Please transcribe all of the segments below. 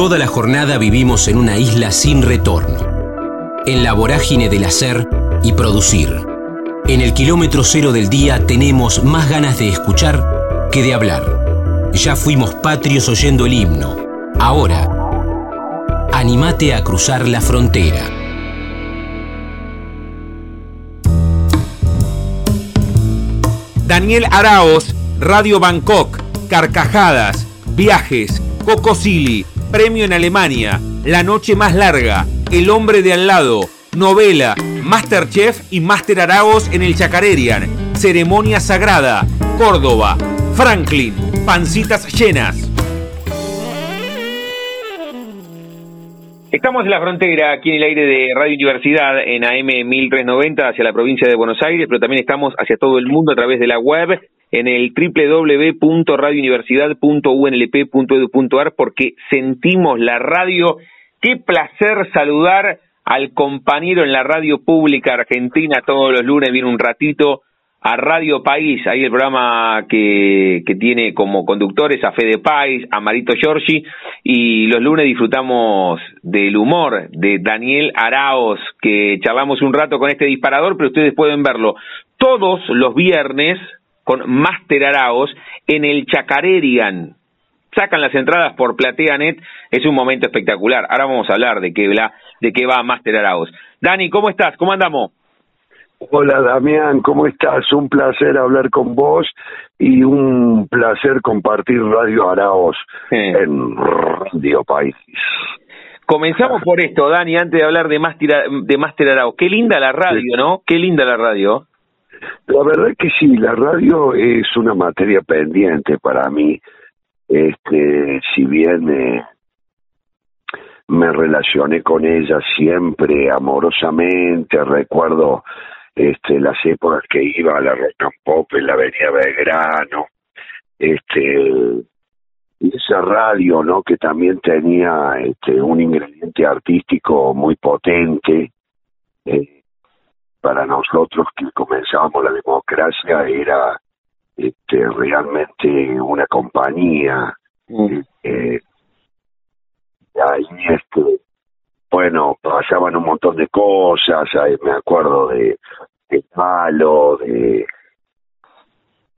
Toda la jornada vivimos en una isla sin retorno, en la vorágine del hacer y producir. En el kilómetro cero del día tenemos más ganas de escuchar que de hablar. Ya fuimos patrios oyendo el himno. Ahora, animate a cruzar la frontera. Daniel Araos, Radio Bangkok, Carcajadas, Viajes, Coco Silly, Premio en Alemania, La Noche Más Larga, El Hombre de Al lado, Novela, Masterchef y Master Araos en el Chacarerian, Ceremonia Sagrada, Córdoba, Franklin, Pancitas Llenas. Estamos en la frontera, aquí en el aire de Radio Universidad, en AM 1390, hacia la provincia de Buenos Aires, pero también estamos hacia todo el mundo a través de la web en el www.radiouniversidad.unlp.edu.ar porque sentimos la radio. Qué placer saludar al compañero en la radio pública argentina todos los lunes, viene un ratito a Radio País, ahí el programa que, que tiene como conductores a Fede País, a Marito Giorgi, y los lunes disfrutamos del humor de Daniel Araos, que charlamos un rato con este disparador, pero ustedes pueden verlo todos los viernes con Master Araos en el Chacarerian. Sacan las entradas por PlateaNet, es un momento espectacular. Ahora vamos a hablar de qué, de qué va Master Araos. Dani, ¿cómo estás? ¿Cómo andamos? Hola Damián, ¿cómo estás? Un placer hablar con vos y un placer compartir Radio Araos en Radio País. Comenzamos por esto, Dani, antes de hablar de Master, de Master Araos. Qué linda la radio, ¿no? Qué linda la radio. La verdad que sí, la radio es una materia pendiente para mí. Este, si bien eh, me relacioné con ella siempre amorosamente, recuerdo este, las épocas que iba a la rock and pop en la avenida Belgrano, este, esa radio, ¿no? Que también tenía este, un ingrediente artístico muy potente. Eh, para nosotros que comenzábamos la democracia era este, realmente una compañía. Mm. Eh, ahí, este, bueno, pasaban un montón de cosas, me acuerdo de, de Malo, de,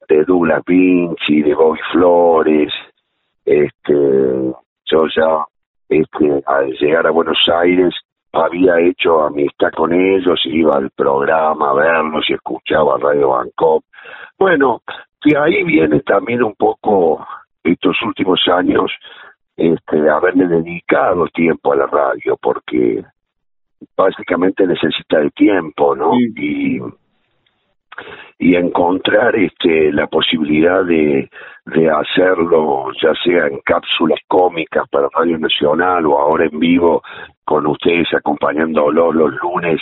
de Douglas Vinci, de Bobby Flores, este, yo ya, este, al llegar a Buenos Aires, había hecho amistad con ellos, iba al programa a verlos y escuchaba Radio Bangkok. Bueno, y ahí viene también un poco estos últimos años este, haberle dedicado tiempo a la radio, porque básicamente necesita el tiempo, ¿no? Y y encontrar este la posibilidad de, de hacerlo ya sea en cápsulas cómicas para Radio Nacional o ahora en vivo con ustedes acompañándolo los lunes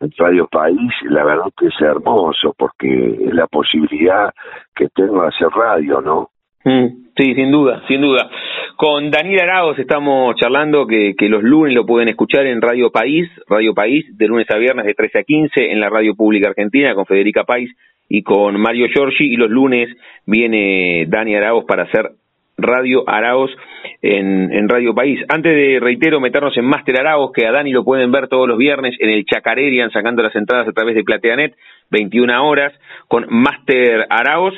en Radio País, la verdad que es hermoso porque es la posibilidad que tengo de hacer radio, ¿no? Mm, sí, sin duda, sin duda. Con Daniel Araos estamos charlando que, que los lunes lo pueden escuchar en Radio País, Radio País, de lunes a viernes de 13 a 15 en la Radio Pública Argentina con Federica País y con Mario Giorgi y los lunes viene Dani Araos para hacer Radio Araos en, Radio País. Antes de, reitero, meternos en Master Araos, que a Dani lo pueden ver todos los viernes en el Chacarerian, sacando las entradas a través de PlateaNet, 21 horas, con Master Araos.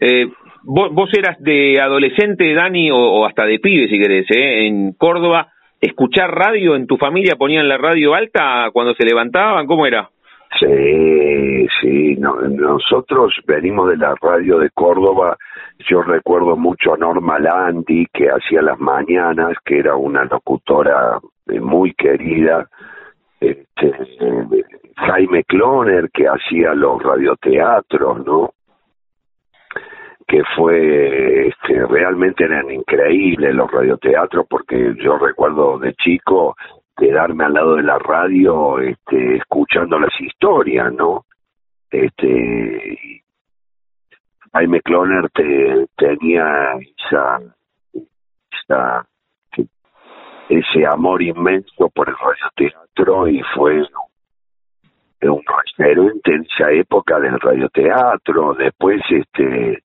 Eh, vos, eras de adolescente, Dani, o, hasta de pibe, si querés, ¿eh? en Córdoba, escuchar radio en tu familia, ponían la radio alta cuando se levantaban, ¿cómo era? Sí, sí, nosotros venimos de la radio de Córdoba, yo recuerdo mucho a Norma Landi, que hacía las mañanas, que era una locutora eh, muy querida, este, Jaime Cloner, que hacía los radioteatros, ¿no? Que fue este, realmente eran increíbles los radioteatros porque yo recuerdo de chico quedarme al lado de la radio este, escuchando las historias, ¿no? Este, Jaime Cloner te, tenía esa, ese amor inmenso por el radioteatro y fue un referente en época del radioteatro. Después, este,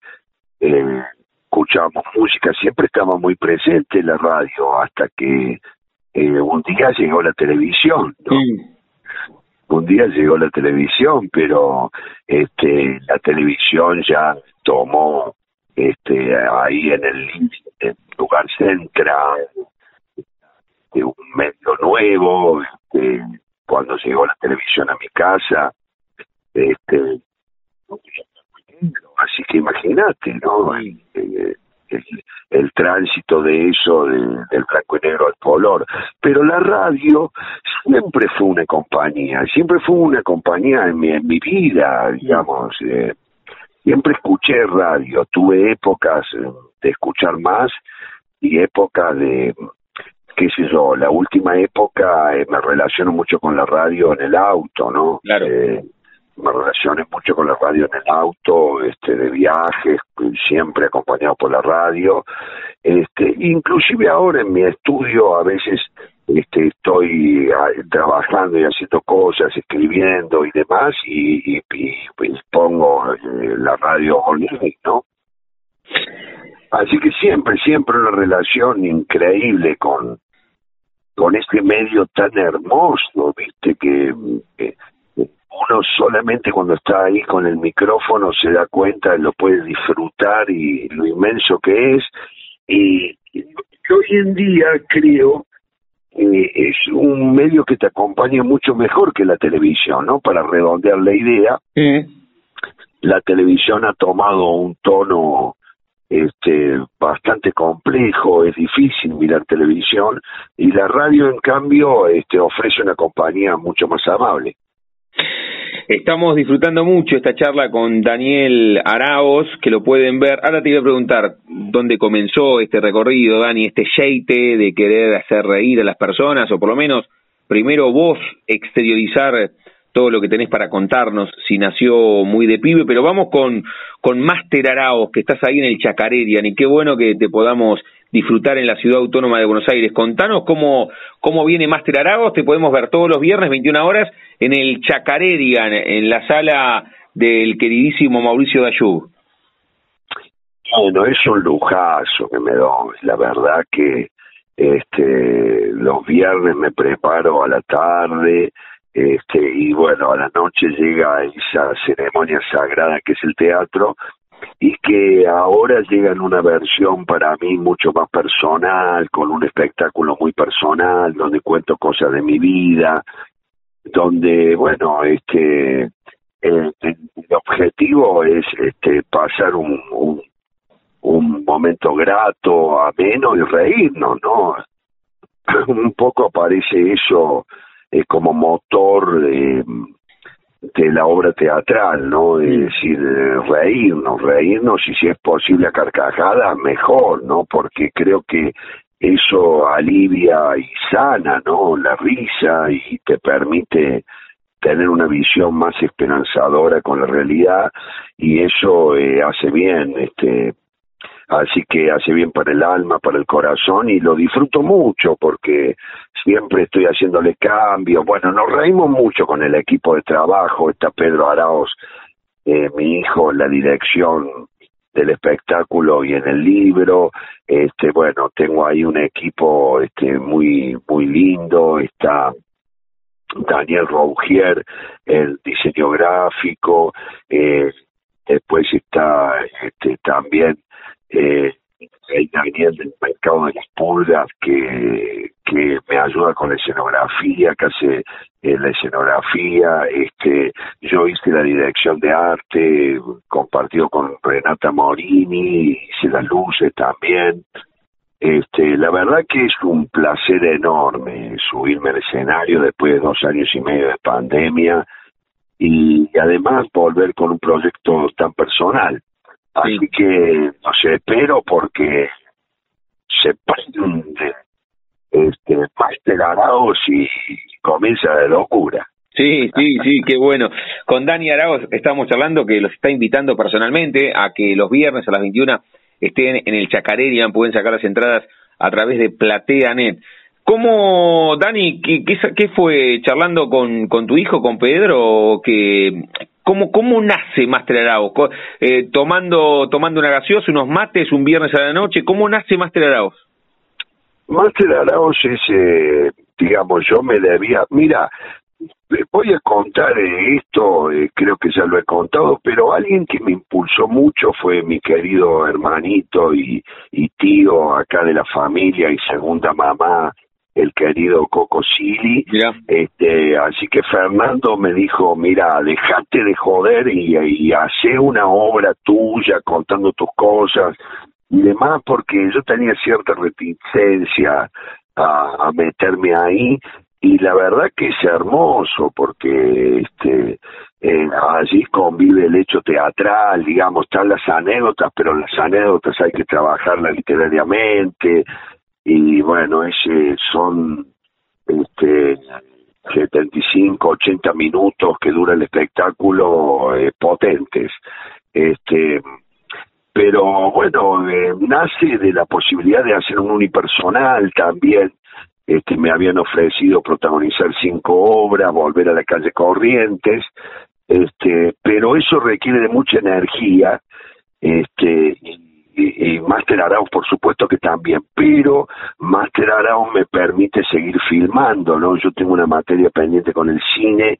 eh, escuchábamos música, siempre estaba muy presente la radio hasta que eh, un día llegó la televisión, Un día llegó la televisión, pero este la televisión ya tomó este ahí en el, lugar central de un medio nuevo, este, cuando llegó la televisión a mi casa, este así que imagínate, ¿no? Eh, el, tránsito de eso, del blanco y negro al color. Pero la radio siempre fue una compañía, siempre fue una compañía en mi, en mi vida, digamos. Eh, siempre escuché radio, tuve épocas de escuchar más y épocas de, qué sé yo, la última época eh, me relaciono mucho con la radio en el auto, ¿no? Claro. Eh, me relacioné mucho con la radio en el auto, este, de viajes, siempre acompañado por la radio, este, inclusive ahora en mi estudio a veces este, estoy ah, trabajando y haciendo cosas, escribiendo y demás, y, y, pues pongo eh, la radio online, ¿no? Así que siempre, siempre una relación increíble con, con este medio tan hermoso, viste, que, que uno solamente cuando está ahí con el micrófono se da cuenta, lo puede disfrutar y lo inmenso que es. Y, hoy en día creo que es un medio que te acompaña mucho mejor que la televisión, ¿no? Para redondear la idea, la televisión ha tomado un tono este bastante complejo, es difícil mirar televisión y la radio en cambio este ofrece una compañía mucho más amable. Estamos disfrutando mucho esta charla con Daniel Araos, que lo pueden ver. Ahora te iba a preguntar dónde comenzó este recorrido, Dani, este yeite de querer hacer reír a las personas, o por lo menos primero vos exteriorizar todo lo que tenés para contarnos, si nació muy de pibe, pero vamos con, con Máster Araos, que estás ahí en el Chacarerian, y qué bueno que te podamos disfrutar en la ciudad autónoma de Buenos Aires. Contanos cómo, cómo viene Máster Aragos, te podemos ver todos los viernes, 21 horas, en el Chacarerian, en la sala del queridísimo Mauricio Dayú. Bueno, es un lujazo que me doy, la verdad que este los viernes me preparo a la tarde, este y bueno, a la noche llega esa ceremonia sagrada que es el teatro y que ahora llega una versión para mí mucho más personal, con un espectáculo muy personal, donde cuento cosas de mi vida, donde, bueno, este, el, objetivo es este, pasar un, un, momento grato, ameno y reírnos, ¿no? un poco aparece eso eh, como motor de de la obra teatral, ¿no? Es decir, reírnos, reírnos y si es posible a carcajada, mejor, ¿no? Porque creo que eso alivia y sana, ¿no? La risa y te permite tener una visión más esperanzadora con la realidad y eso eh, hace bien, este, así que hace bien para el alma, para el corazón y lo disfruto mucho porque siempre estoy haciéndole cambios. Bueno, nos reímos mucho con el equipo de trabajo, está Pedro Araos, eh, mi hijo, en la dirección del espectáculo y en el libro. Este, bueno, tengo ahí un equipo este muy muy lindo, está Daniel Rougier, el diseño gráfico, eh, después está este, también eh, del mercado de las pulgas que, que me ayuda con la escenografía, que hace eh, la escenografía, este, yo hice la dirección de arte, compartido con Renata Morini, hice las luces también. Este, la verdad que es un placer enorme subirme al escenario después de dos años y medio de pandemia y además volver con un proyecto tan personal Así que, no sé, espero porque se prende este, más y comienza de locura. Sí, sí, sí, qué bueno. Con Dani Arauz estamos charlando que los está invitando personalmente a que los viernes a las 21 estén en el Chacarerian, pueden sacar las entradas a través de PlateaNet. ¿Cómo, Dani, qué, qué, fue charlando con, con tu hijo, con Pedro, que ¿Cómo, cómo nace Master Arauz? Eh, tomando, tomando una gaseosa, unos mates, un viernes a la noche, ¿cómo nace Master Arauz? Master Arauz es, eh, digamos, yo me debía, mira, voy a contar esto, eh, creo que ya lo he contado, pero alguien que me impulsó mucho fue mi querido hermanito y tío acá de la familia y segunda mamá, el querido Coco Sili. Este, así que Fernando me dijo, mira, dejate de joder y, y hace una obra tuya contando tus cosas y demás, porque yo tenía cierta reticencia a, a meterme ahí y la verdad que es hermoso porque este eh, allí convive el hecho teatral, digamos, están las anécdotas, pero las anécdotas hay que trabajarlas literariamente y bueno, ese son este 75, 80 minutos que dura el espectáculo eh, potentes. Este pero bueno, eh, nace de la posibilidad de hacer un unipersonal también este, me habían ofrecido protagonizar cinco obras, volver a la calle Corrientes, este, pero eso requiere de mucha energía, este, y Master Arauz por supuesto que también, pero Master Arauz me permite seguir filmando, ¿no? Yo tengo una materia pendiente con el cine,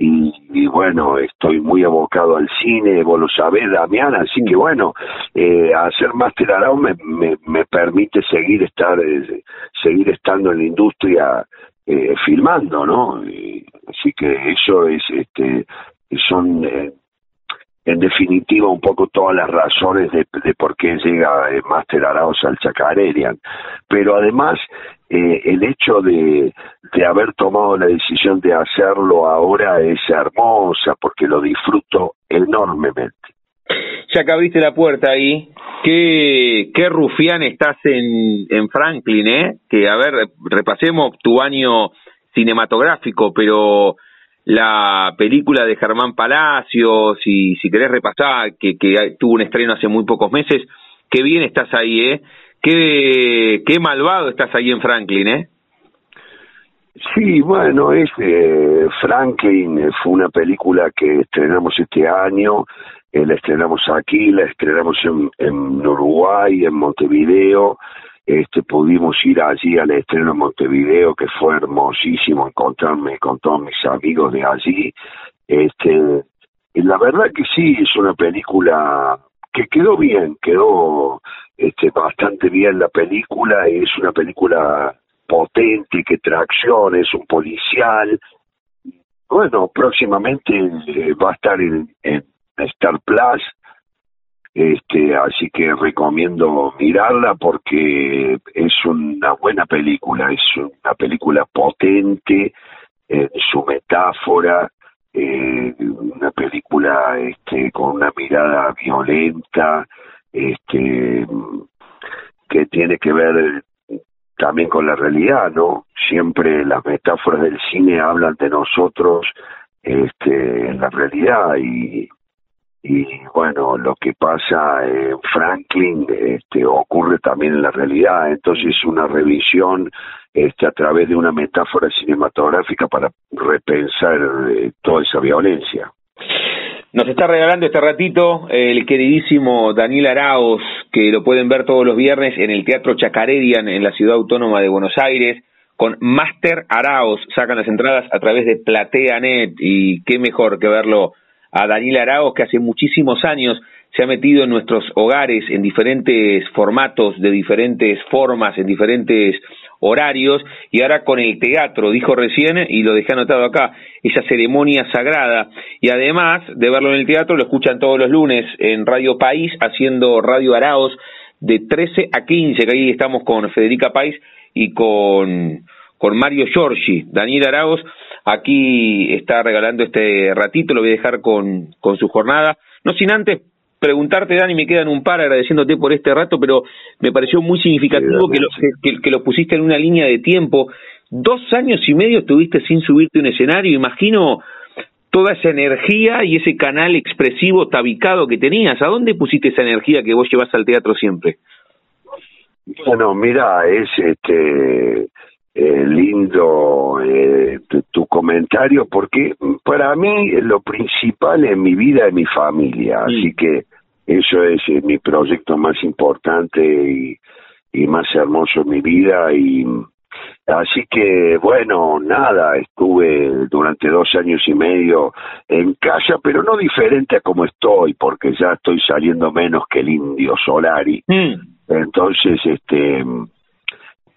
y, bueno, estoy muy abocado al cine, vos lo sabés, Damián, así que bueno, eh, hacer Master Arao me, me, me, permite seguir estar eh, seguir estando en la industria eh, filmando, ¿no? así que eso es, este, son eh, en definitiva un poco todas las razones de, de por qué llega eh, Master Arauz al Chacarerian. Pero además, eh, el hecho de, de haber tomado la decisión de hacerlo ahora es hermosa porque lo disfruto enormemente. Ya que la puerta ahí, qué, qué rufián estás en, en Franklin, ¿eh? Que, a ver, repasemos tu año cinematográfico, pero la película de Germán Palacios, y si querés repasar, que, que tuvo un estreno hace muy pocos meses, qué bien estás ahí, ¿eh? Qué, qué malvado estás ahí en Franklin, ¿eh? Sí, bueno, es eh, Franklin eh, fue una película que estrenamos este año, eh, la estrenamos aquí, la estrenamos en, en Uruguay, en Montevideo, este pudimos ir allí al estreno en Montevideo que fue hermosísimo encontrarme con todos mis amigos de allí. Este y la verdad que sí es una película que quedó bien quedó este bastante bien la película. Es una película potente que tracciona es un policial. Bueno próximamente eh, va a estar en, en Star Plus este, así que recomiendo mirarla porque es una buena película, es una película potente en su metáfora, eh, una película este, con una mirada violenta, este, que tiene que ver también con la realidad, ¿no? Siempre las metáforas del cine hablan de nosotros este, en la realidad y y bueno lo que pasa en Franklin este ocurre también en la realidad entonces es una revisión este a través de una metáfora cinematográfica para repensar eh, toda esa violencia nos está regalando este ratito el queridísimo Daniel Araos, que lo pueden ver todos los viernes en el Teatro Chacarerian en la Ciudad Autónoma de Buenos Aires, con Master Araos. Sacan las entradas a través de PlateaNet y qué mejor que verlo a Daniel Araos, que hace muchísimos años se ha metido en nuestros hogares en diferentes formatos, de diferentes formas, en diferentes horarios, y ahora con el teatro, dijo recién, y lo dejé anotado acá, esa ceremonia sagrada, y además de verlo en el teatro, lo escuchan todos los lunes en Radio País, haciendo Radio Araos de 13 a 15, que ahí estamos con Federica País y con, con Mario Giorgi, Daniel Araos, aquí está regalando este ratito, lo voy a dejar con, con su jornada. No sin antes preguntarte, Dani, me quedan un par agradeciéndote por este rato, pero me pareció muy significativo que lo, que, que lo pusiste en una línea de tiempo. Dos años y medio estuviste sin subirte un escenario, imagino toda esa energía y ese canal expresivo tabicado que tenías. ¿A dónde pusiste esa energía que vos llevas al teatro siempre? Bueno, mira, es este eh, lindo eh, tu, comentario, porque para mí lo principal en mi vida es mi familia, así que eso es eh, mi proyecto más importante y, y más hermoso en mi vida y Así que bueno, nada, estuve durante dos años y medio en casa, pero no diferente a como estoy, porque ya estoy saliendo menos que el indio Solari. Mm. Entonces, este,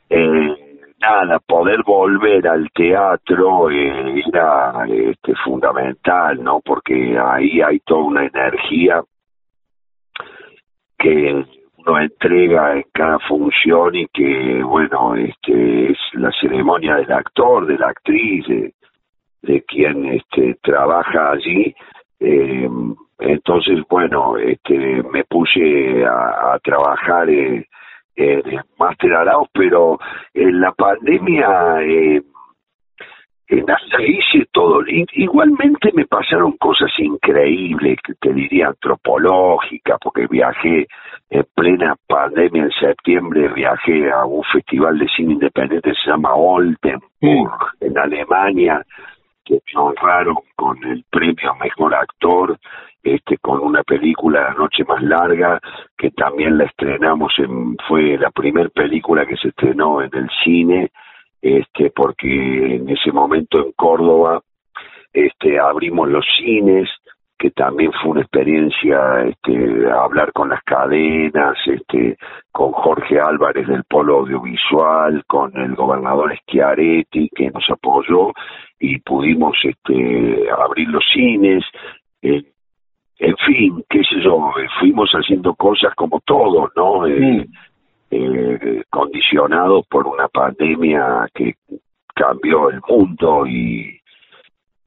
eh, nada, poder volver al teatro eh, era este, fundamental, ¿no? Porque ahí hay toda una energía que uno entrega en cada función y que, bueno, este es la ceremonia del actor, de la actriz, de, quien este, trabaja allí. Eh, entonces, bueno, este, me puse a, trabajar en, en Master Arauz, pero en la pandemia eh, en hice todo. Igualmente me pasaron cosas increíbles, que te diría antropológicas, porque viajé en plena pandemia en septiembre, viajé a un festival de cine independiente se llama Oldenburg, en Alemania, que me honraron con el premio a Mejor Actor, este con una película La Noche Más Larga, que también la estrenamos, en, fue la primera película que se estrenó en el cine, este, porque en ese momento en Córdoba este, abrimos los cines, que también fue una experiencia este, hablar con las cadenas, este, con Jorge Álvarez del Polo Audiovisual, con el gobernador Schiaretti que nos apoyó y pudimos este, abrir los cines. Eh, en fin, qué sé yo, fuimos haciendo cosas como todos, ¿no? Eh, eh, condicionados por una pandemia que cambió el mundo y,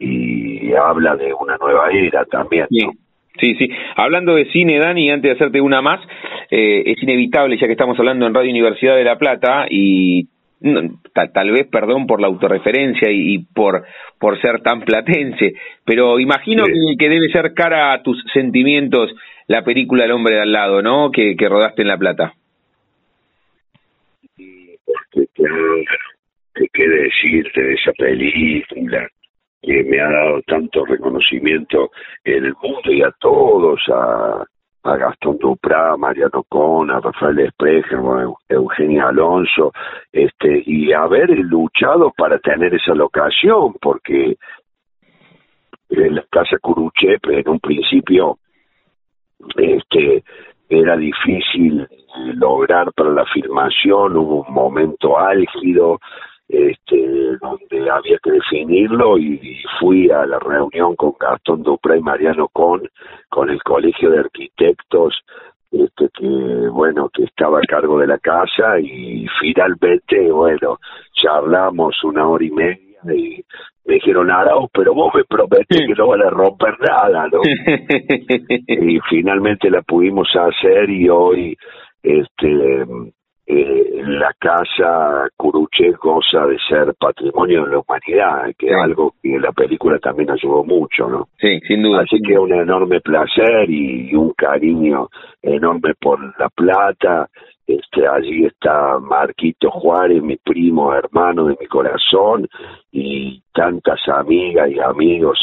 y habla de una nueva era también. Sí, sí. Hablando de cine, Dani, antes de hacerte una más, eh, es inevitable, ya que estamos hablando en Radio Universidad de La Plata, y tal, vez, perdón por la autorreferencia y, por, por ser tan platense, pero imagino que, que, debe ser cara a tus sentimientos la película El hombre de al lado, ¿no? Que, que rodaste en La Plata que, qué decirte de esa película que me ha dado tanto reconocimiento en el mundo y a todos, a, a Gastón Duprá, Mariano Con, a Rafael Espreger, Eugenia Alonso, este, y haber luchado para tener esa locación, porque en la casa Curuchepe en un principio este era difícil lograr para la filmación, hubo un momento álgido este, donde había que definirlo y, fui a la reunión con Gastón Dupra y Mariano Con, con el Colegio de Arquitectos, este, que bueno, que estaba a cargo de la casa y finalmente, bueno, charlamos una hora y media y me dijeron, Arau, pero vos me prometes que no van a romper nada, ¿no? y finalmente la pudimos hacer y hoy este eh, la casa Curuche goza de ser patrimonio de la humanidad, que es algo que la película también ayudó mucho, ¿no? Sí, sin duda. Así que un enorme placer y un cariño enorme por La Plata. Este, allí está Marquito Juárez, mi primo, hermano de mi corazón, y tantas amigas y amigos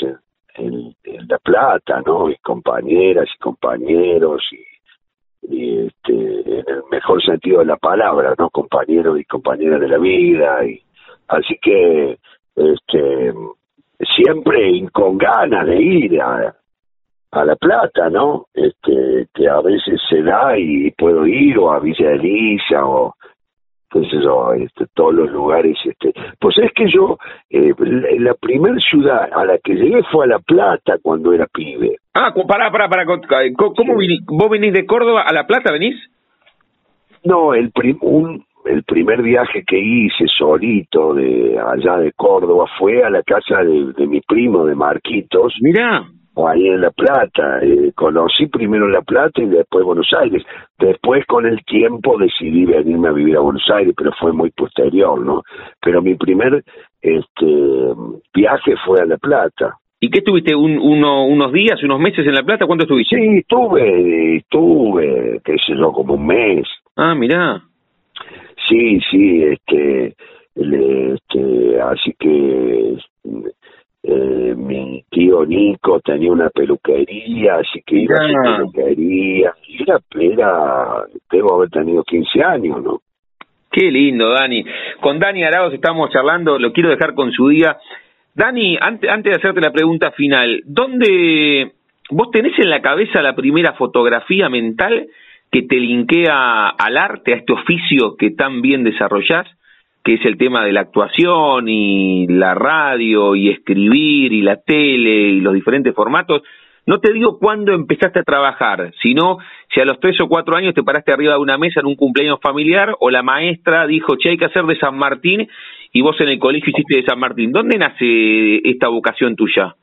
en, en La Plata, ¿no? Y compañeras y compañeros y este, en el mejor sentido de la palabra, ¿no? Compañeros y compañeras de la vida. y Así que este siempre con ganas de ir a, a La Plata, ¿no? Este, que a veces se da y puedo ir, o a Villa Elisa, o entonces este, todos los lugares, este, pues es que yo, eh, la, primera ciudad a la que llegué fue a La Plata cuando era pibe. Ah, pará, pará, pará, ¿cómo, vos venís de Córdoba a La Plata, venís? No, el, un, el primer viaje que hice solito de allá de Córdoba fue a la casa de, de mi primo, de Marquitos. Mirá ahí en La Plata. Eh, conocí primero La Plata y después Buenos Aires. Después, con el tiempo, decidí venirme a vivir a Buenos Aires, pero fue muy posterior, ¿no? Pero mi primer este viaje fue a La Plata. ¿Y qué estuviste? Un, uno, ¿Unos días, unos meses en La Plata? ¿Cuánto estuviste? Sí, estuve, estuve, qué sé yo, como un mes. Ah, mirá. Sí, sí, este este, así que eh, mi tío Nico tenía una peluquería, así que iba a su peluquería. Era, era, debo haber tenido 15 años, ¿no? Qué lindo, Dani. Con Dani Arauz estamos charlando, lo quiero dejar con su día. Dani, antes, antes de hacerte la pregunta final, ¿dónde vos tenés en la cabeza la primera fotografía mental que te linkea al arte, a este oficio que tan bien desarrollás? Que es el tema de la actuación y la radio y escribir y la tele y los diferentes formatos. No te digo cuándo empezaste a trabajar, sino si a los tres o cuatro años te paraste arriba de una mesa en un cumpleaños familiar o la maestra dijo, che, hay que hacer de San Martín y vos en el colegio hiciste de San Martín. ¿Dónde nace esta vocación tuya?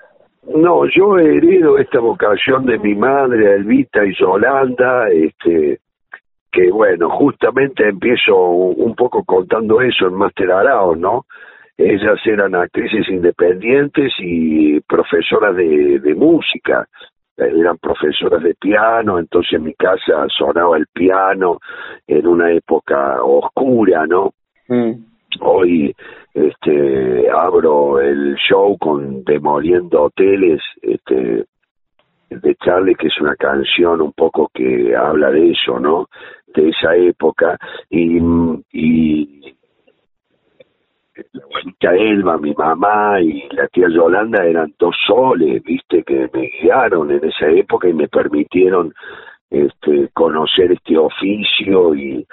No, yo heredo esta vocación de mi madre, Elvita y Yolanda, este, que bueno, justamente empiezo un poco contando eso en Master Arao, ¿no? Ellas eran actrices independientes y profesoras de, de música, eran profesoras de piano, entonces en mi casa sonaba el piano en una época oscura, ¿no? Mm. Hoy este abro el show con Demoliendo Hoteles, este de Charlie, que es una canción un poco que habla de eso, ¿no? De esa época. Y, y la abuelita Elba, mi mamá y la tía Yolanda eran dos soles, viste, que me guiaron en esa época y me permitieron este, conocer este oficio y,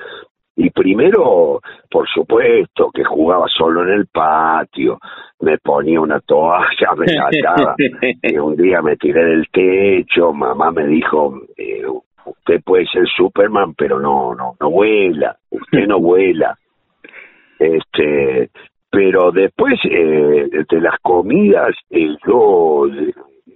y primero, por supuesto, que jugaba solo en el patio, me ponía una toalla, me sacaba, y un día me tiré del techo, mamá me dijo, eh, usted puede ser Superman, pero no, no, no vuela, usted no vuela. Este, pero después eh, de las comidas, eh, yo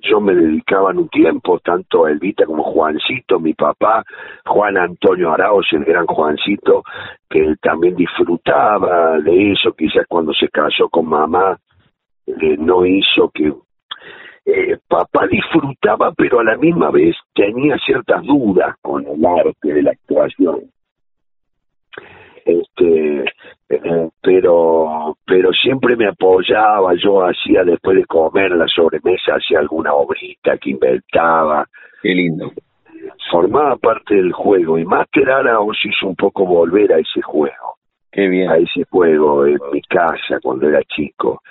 yo me dedicaba en un tiempo, tanto a Elvita como Juancito, mi papá, Juan Antonio Arauz, el gran Juancito, que él también disfrutaba de eso, quizás cuando se casó con mamá, eh, no hizo que... Eh, papá disfrutaba, pero a la misma vez tenía ciertas dudas con el arte de la actuación. Este eh, pero pero siempre me apoyaba yo hacía después de comer la sobremesa hacía alguna obrita que inventaba. Qué lindo. Formaba parte del juego y más que nada os hizo un poco volver a ese juego. Qué bien. A ese juego en mi casa cuando era chico.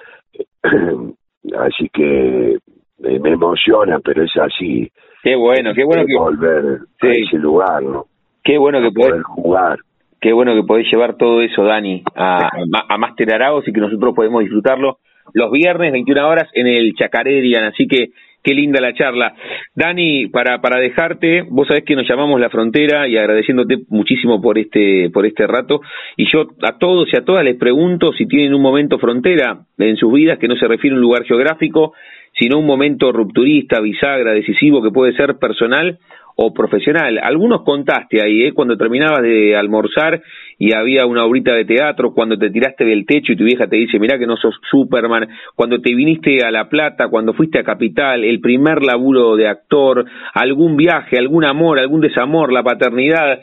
Así que eh, me emociona pero es así. Qué bueno qué bueno que volver a ese lugar no qué bueno que poder jugar. Qué bueno que podés llevar todo eso, Dani, a, a Master Araos y que nosotros podemos disfrutarlo los viernes, 21 horas, en el Chacarerian. Así que qué linda la charla. Dani, para, para dejarte, vos sabés que nos llamamos La Frontera y agradeciéndote muchísimo por este, por este rato. Y yo a todos y a todas les pregunto si tienen un momento frontera en sus vidas que no se refiere a un lugar geográfico, sino un momento rupturista, bisagra, decisivo, que puede ser personal o profesional. Algunos contaste ahí, ¿eh? cuando terminabas de almorzar y había una obrita de teatro, cuando te tiraste del techo y tu vieja te dice, mirá que no sos Superman, cuando te viniste a La Plata, cuando fuiste a Capital, el primer laburo de actor, algún viaje, algún amor, algún desamor, la paternidad.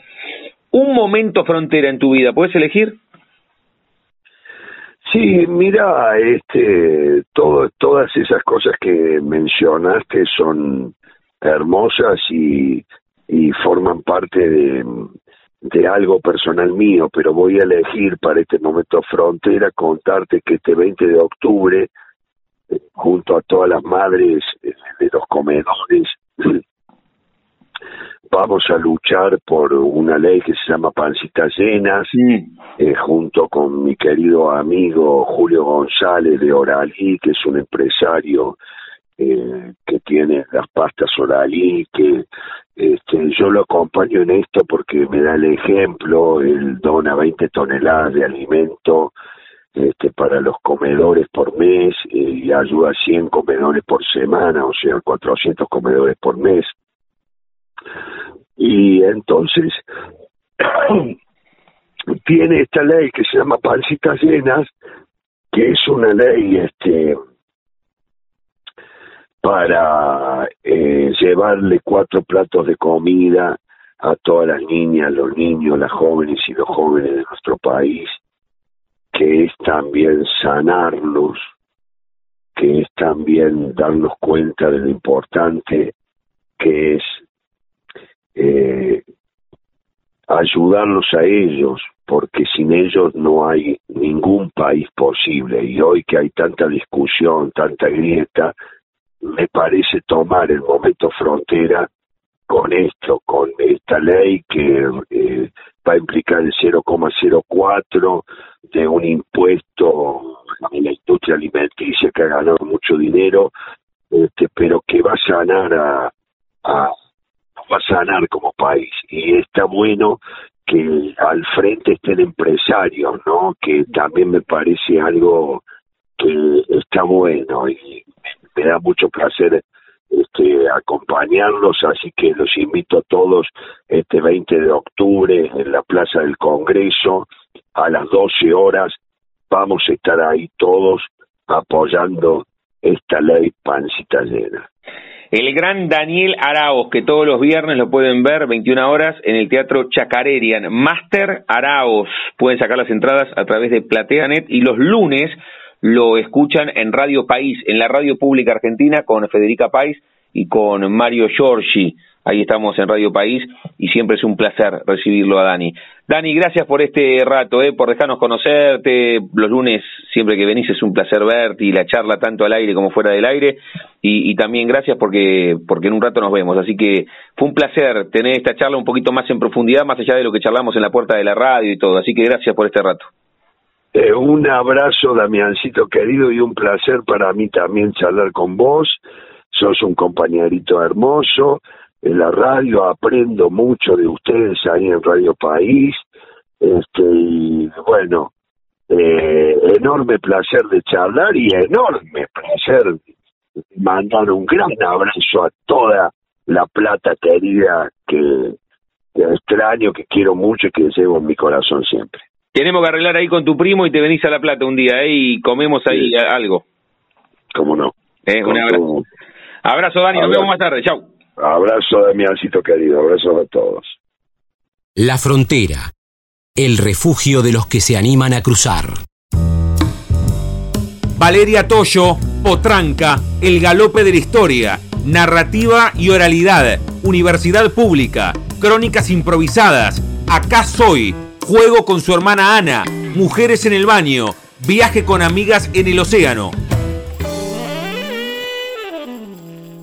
Un momento frontera en tu vida, ¿puedes elegir? Sí, mira, este, todo, todas esas cosas que mencionaste son hermosas y, y forman parte de, de algo personal mío, pero voy a elegir para este momento frontera contarte que este 20 de octubre, junto a todas las madres de los comedores, vamos a luchar por una ley que se llama Pancitas Llenas, eh, junto con mi querido amigo Julio González de Oralí, que es un empresario eh, que tiene las pastas oralí, que este, yo lo acompaño en esto porque me da el ejemplo, él dona 20 toneladas de alimento este, para los comedores por mes eh, y ayuda a 100 comedores por semana, o sea, 400 comedores por mes. Y entonces tiene esta ley que se llama Pancitas Llenas, que es una ley este para eh, llevarle cuatro platos de comida a todas las niñas, los niños, las jóvenes y los jóvenes de nuestro país que es también sanarlos, que es también darnos cuenta de lo importante que es eh, ayudarlos a ellos, porque sin ellos no hay ningún país posible. Y hoy que hay tanta discusión, tanta grieta, me parece tomar el momento frontera con esto, con esta ley que eh, va a implicar el 0,04 de un impuesto en la industria alimenticia que ha ganado mucho dinero, este, pero que va a sanar a, a va a sanar como país y está bueno que al frente estén empresarios, ¿no? Que también me parece algo que está bueno y me da mucho placer este, acompañarlos, así que los invito a todos este 20 de octubre en la Plaza del Congreso a las 12 horas. Vamos a estar ahí todos apoyando esta ley pancita llena. El gran Daniel Araos, que todos los viernes lo pueden ver, 21 horas, en el Teatro Chacarerian. Master Araos, pueden sacar las entradas a través de PlateaNet y los lunes lo escuchan en Radio País, en la radio pública argentina, con Federica País y con Mario Giorgi. Ahí estamos en Radio País y siempre es un placer recibirlo a Dani. Dani, gracias por este rato, eh, por dejarnos conocerte. Los lunes, siempre que venís, es un placer verte y la charla tanto al aire como fuera del aire. Y, y también gracias porque, porque en un rato nos vemos. Así que fue un placer tener esta charla un poquito más en profundidad, más allá de lo que charlamos en la puerta de la radio y todo. Así que gracias por este rato. Eh, un abrazo, Damiancito querido, y un placer para mí también charlar con vos. Sos un compañerito hermoso en la radio, aprendo mucho de ustedes ahí en Radio País. Este, y bueno, eh, enorme placer de charlar y enorme placer mandar un gran abrazo a toda la plata querida que, que extraño, que quiero mucho y que llevo en mi corazón siempre. Tenemos que arreglar ahí con tu primo y te venís a La Plata un día ¿eh? y comemos ahí algo. ¿Cómo no? Eh, un abrazo. Abrazo, Dani. Nos vemos más tarde. Chau. Abrazo, Damiancito querido. Abrazo a todos. La frontera. El refugio de los que se animan a cruzar. Valeria Toyo, Potranca, El Galope de la Historia, Narrativa y Oralidad, Universidad Pública, Crónicas Improvisadas, Acá Soy, Juego con su hermana Ana, Mujeres en el Baño, Viaje con amigas en el océano.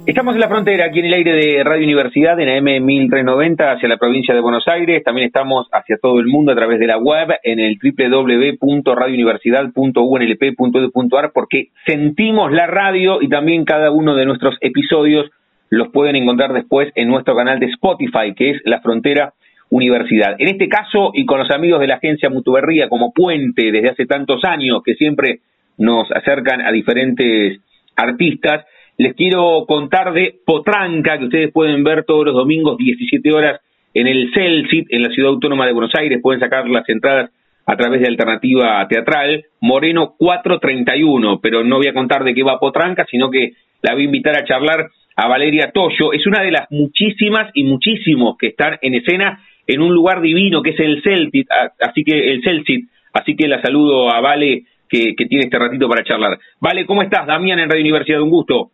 Estamos en la frontera, aquí en el aire de Radio Universidad, en AM 1390, hacia la provincia de Buenos Aires. También estamos hacia todo el mundo a través de la web, en el www.radiouniversidad.unlp.edu.ar, porque sentimos la radio y también cada uno de nuestros episodios los pueden encontrar después en nuestro canal de Spotify, que es La Frontera Universidad. En este caso, y con los amigos de la agencia Mutuberría como puente desde hace tantos años, que siempre nos acercan a diferentes artistas, les quiero contar de Potranca, que ustedes pueden ver todos los domingos, 17 horas, en el Celsit, en la Ciudad Autónoma de Buenos Aires. Pueden sacar las entradas a través de Alternativa Teatral, Moreno 431, pero no voy a contar de qué va Potranca, sino que la voy a invitar a charlar a Valeria Toyo. Es una de las muchísimas y muchísimos que están en escena en un lugar divino que es el Celtic, así que el Celtic, así que la saludo a Vale que, tiene este ratito para charlar. Vale, ¿cómo estás? Damián en Radio Universidad, un gusto.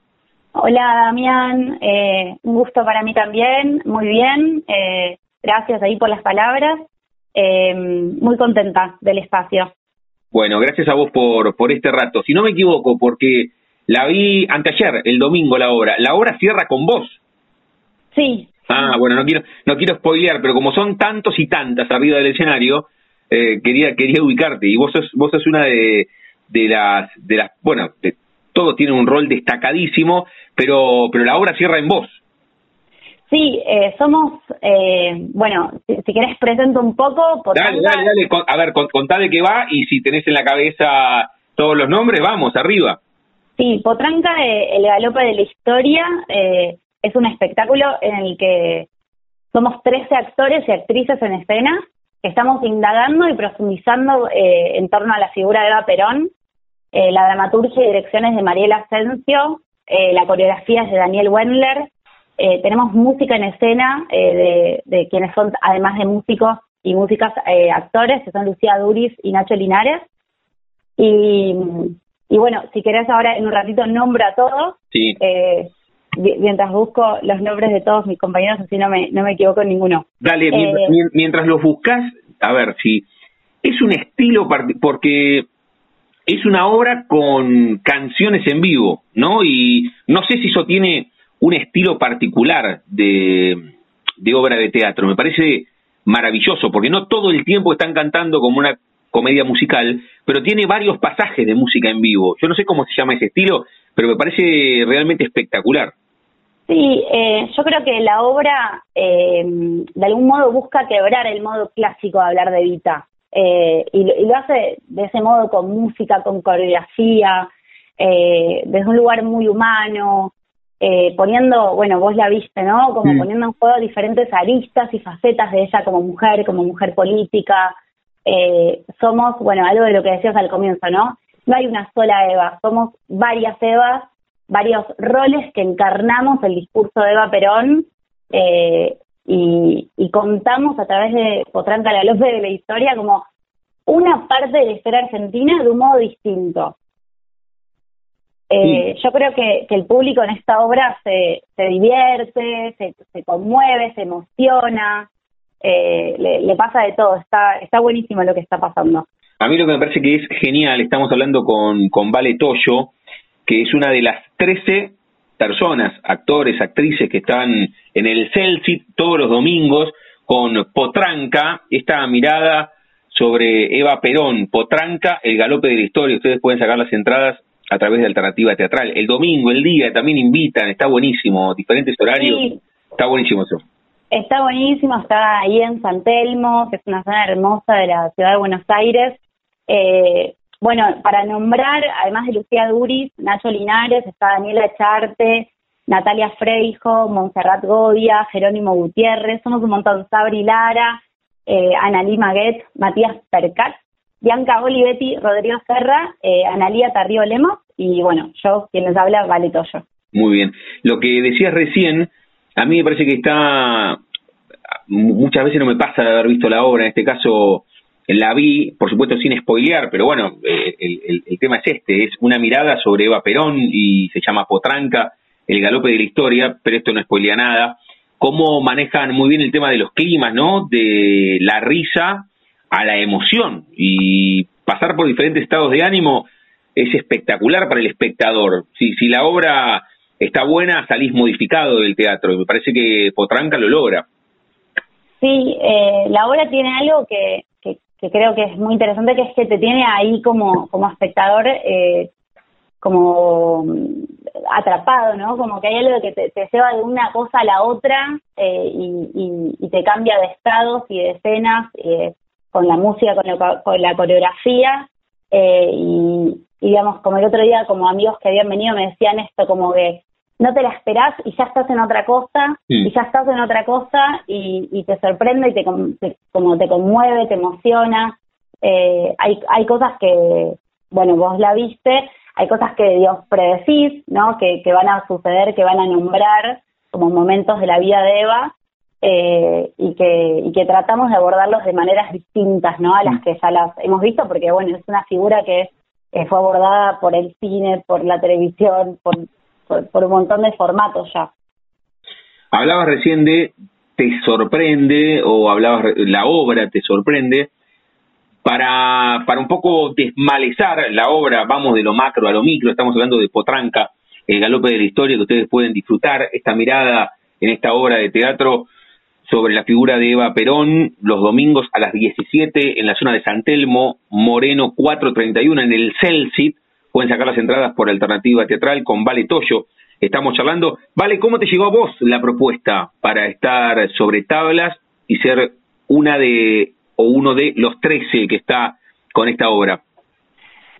Hola Damián, eh, un gusto para mí también, muy bien, eh, gracias ahí por las palabras, eh, muy contenta del espacio. Bueno, gracias a vos por, por este rato. Si no me equivoco, porque la vi anteayer, el domingo, la obra. ¿La obra cierra con vos? Sí, Ah, bueno, no quiero, no quiero spoilear, pero como son tantos y tantas arriba del escenario, eh, quería, quería ubicarte. Y vos sos, vos sos una de, de las, de las, bueno, de, todos tienen un rol destacadísimo, pero, pero la obra cierra en vos. Sí, eh, somos, eh, bueno, si, si, querés presento un poco. Dale, dale, dale, a ver, contá de qué va y si tenés en la cabeza todos los nombres, vamos, arriba. Sí, Potranca, eh, el galope de la historia, eh, es un espectáculo en el que somos 13 actores y actrices en escena que estamos indagando y profundizando eh, en torno a la figura de Eva Perón. Eh, la dramaturgia y direcciones de Mariela Asensio, eh, la coreografía es de Daniel Wendler. Eh, tenemos música en escena de, de, quienes son, además de músicos y músicas, actores, que son Lucía Duris y Nacho Linares. Y, y bueno, si querés ahora en un ratito nombro a todos. Sí. Eh, mientras busco los nombres de todos mis compañeros, así no me, no me equivoco en ninguno. Dale, eh, mientras, los buscas, a ver si es un estilo, porque es una obra con canciones en vivo, ¿no? Y no sé si eso tiene un estilo particular de, de obra de teatro. Me parece maravilloso, porque no todo el tiempo están cantando como una comedia musical, pero tiene varios pasajes de música en vivo. Yo no sé cómo se llama ese estilo, pero me parece realmente espectacular. Sí, eh, yo creo que la obra eh, de algún modo busca quebrar el modo clásico de hablar de Vita eh, y, lo hace de ese modo con música, con coreografía, desde un lugar muy humano, poniendo, bueno, vos la viste, ¿no? Como mm. poniendo en juego diferentes aristas y facetas de ella como mujer, como mujer política. somos, bueno, algo de lo que decías al comienzo, ¿no? No hay una sola Eva, somos varias Evas varios roles que encarnamos el discurso de Eva Perón eh, y, contamos a través de Potranca la López de la historia como una parte de la historia argentina de un modo distinto. Eh, yo creo que, el público en esta obra se, se divierte, se, conmueve, se emociona, eh, le, pasa de todo, está, está buenísimo lo que está pasando. A mí lo que me parece que es genial, estamos hablando con, con Vale Toyo, que es una de las 13 personas, actores, actrices que están en el Celsit todos los domingos con Potranca, esta mirada sobre Eva Perón, Potranca, el galope de la historia. Ustedes pueden sacar las entradas a través de Alternativa Teatral. El domingo, el día, también invitan, está buenísimo, diferentes horarios. Está buenísimo eso. Está buenísimo, está ahí en San Telmo, que es una zona hermosa de la ciudad de Buenos Aires. Eh, bueno, para nombrar, además de Lucía Duris, Nacho Linares, está Daniela Echarte, Natalia Freijo, Montserrat Godia, Jerónimo Gutiérrez, somos un montón, Sabri Lara, eh, Analí Maguet, Matías Percat, Bianca Olivetti, Rodrigo Serra, eh, Analía Tarrío Lemos y bueno, yo quien les habla, Vale Toyo. Muy bien. Lo que decías recién, a mí me parece que está, muchas veces no me pasa de haber visto la obra, en este caso la vi, por supuesto sin spoilear, pero bueno, eh, el, tema es este, es una mirada sobre Eva Perón y se llama Potranca, el galope de la historia, pero esto no spoilea nada. Cómo manejan muy bien el tema de los climas, ¿no? De la risa a la emoción y pasar por diferentes estados de ánimo es espectacular para el espectador. Si, si la obra está buena, salís modificado del teatro. Me parece que Potranca lo logra. Sí, eh, la obra tiene algo que, que creo que es muy interesante, que es que te tiene ahí como, como espectador, eh, como atrapado, ¿no? Como que hay algo que te, lleva de una cosa a la otra eh, y, y, te cambia de estados y de escenas eh, con la música, con, con la coreografía. y, y, digamos, como el otro día, como amigos que habían venido me decían esto, como que no te la esperás y ya estás en otra cosa, y ya estás en otra cosa y, te sorprende y te, como te conmueve, te emociona. Eh, hay, hay cosas que, bueno, vos la viste, hay cosas que Dios predecís, ¿no? Que, que van a suceder, que van a nombrar como momentos de la vida de Eva eh, y, que, y que tratamos de abordarlos de maneras distintas, ¿no? A las mm. que ya las hemos visto, porque, bueno, es una figura que fue abordada por el cine, por la televisión, por por, un montón de formatos ya. Hablabas recién de te sorprende o hablabas la obra te sorprende. Para para un poco desmalezar la obra vamos de lo macro a lo micro. Estamos hablando de Potranca el galope de la historia que ustedes pueden disfrutar. Esta mirada en esta obra de teatro sobre la figura de Eva Perón los domingos a las 17 en la zona de San Telmo Moreno 431 en el Celsit Pueden sacar las entradas por alternativa teatral con Vale Toyo. Estamos charlando. Vale, ¿cómo te llegó a vos la propuesta para estar sobre tablas y ser una de o uno de los 13 que está con esta obra?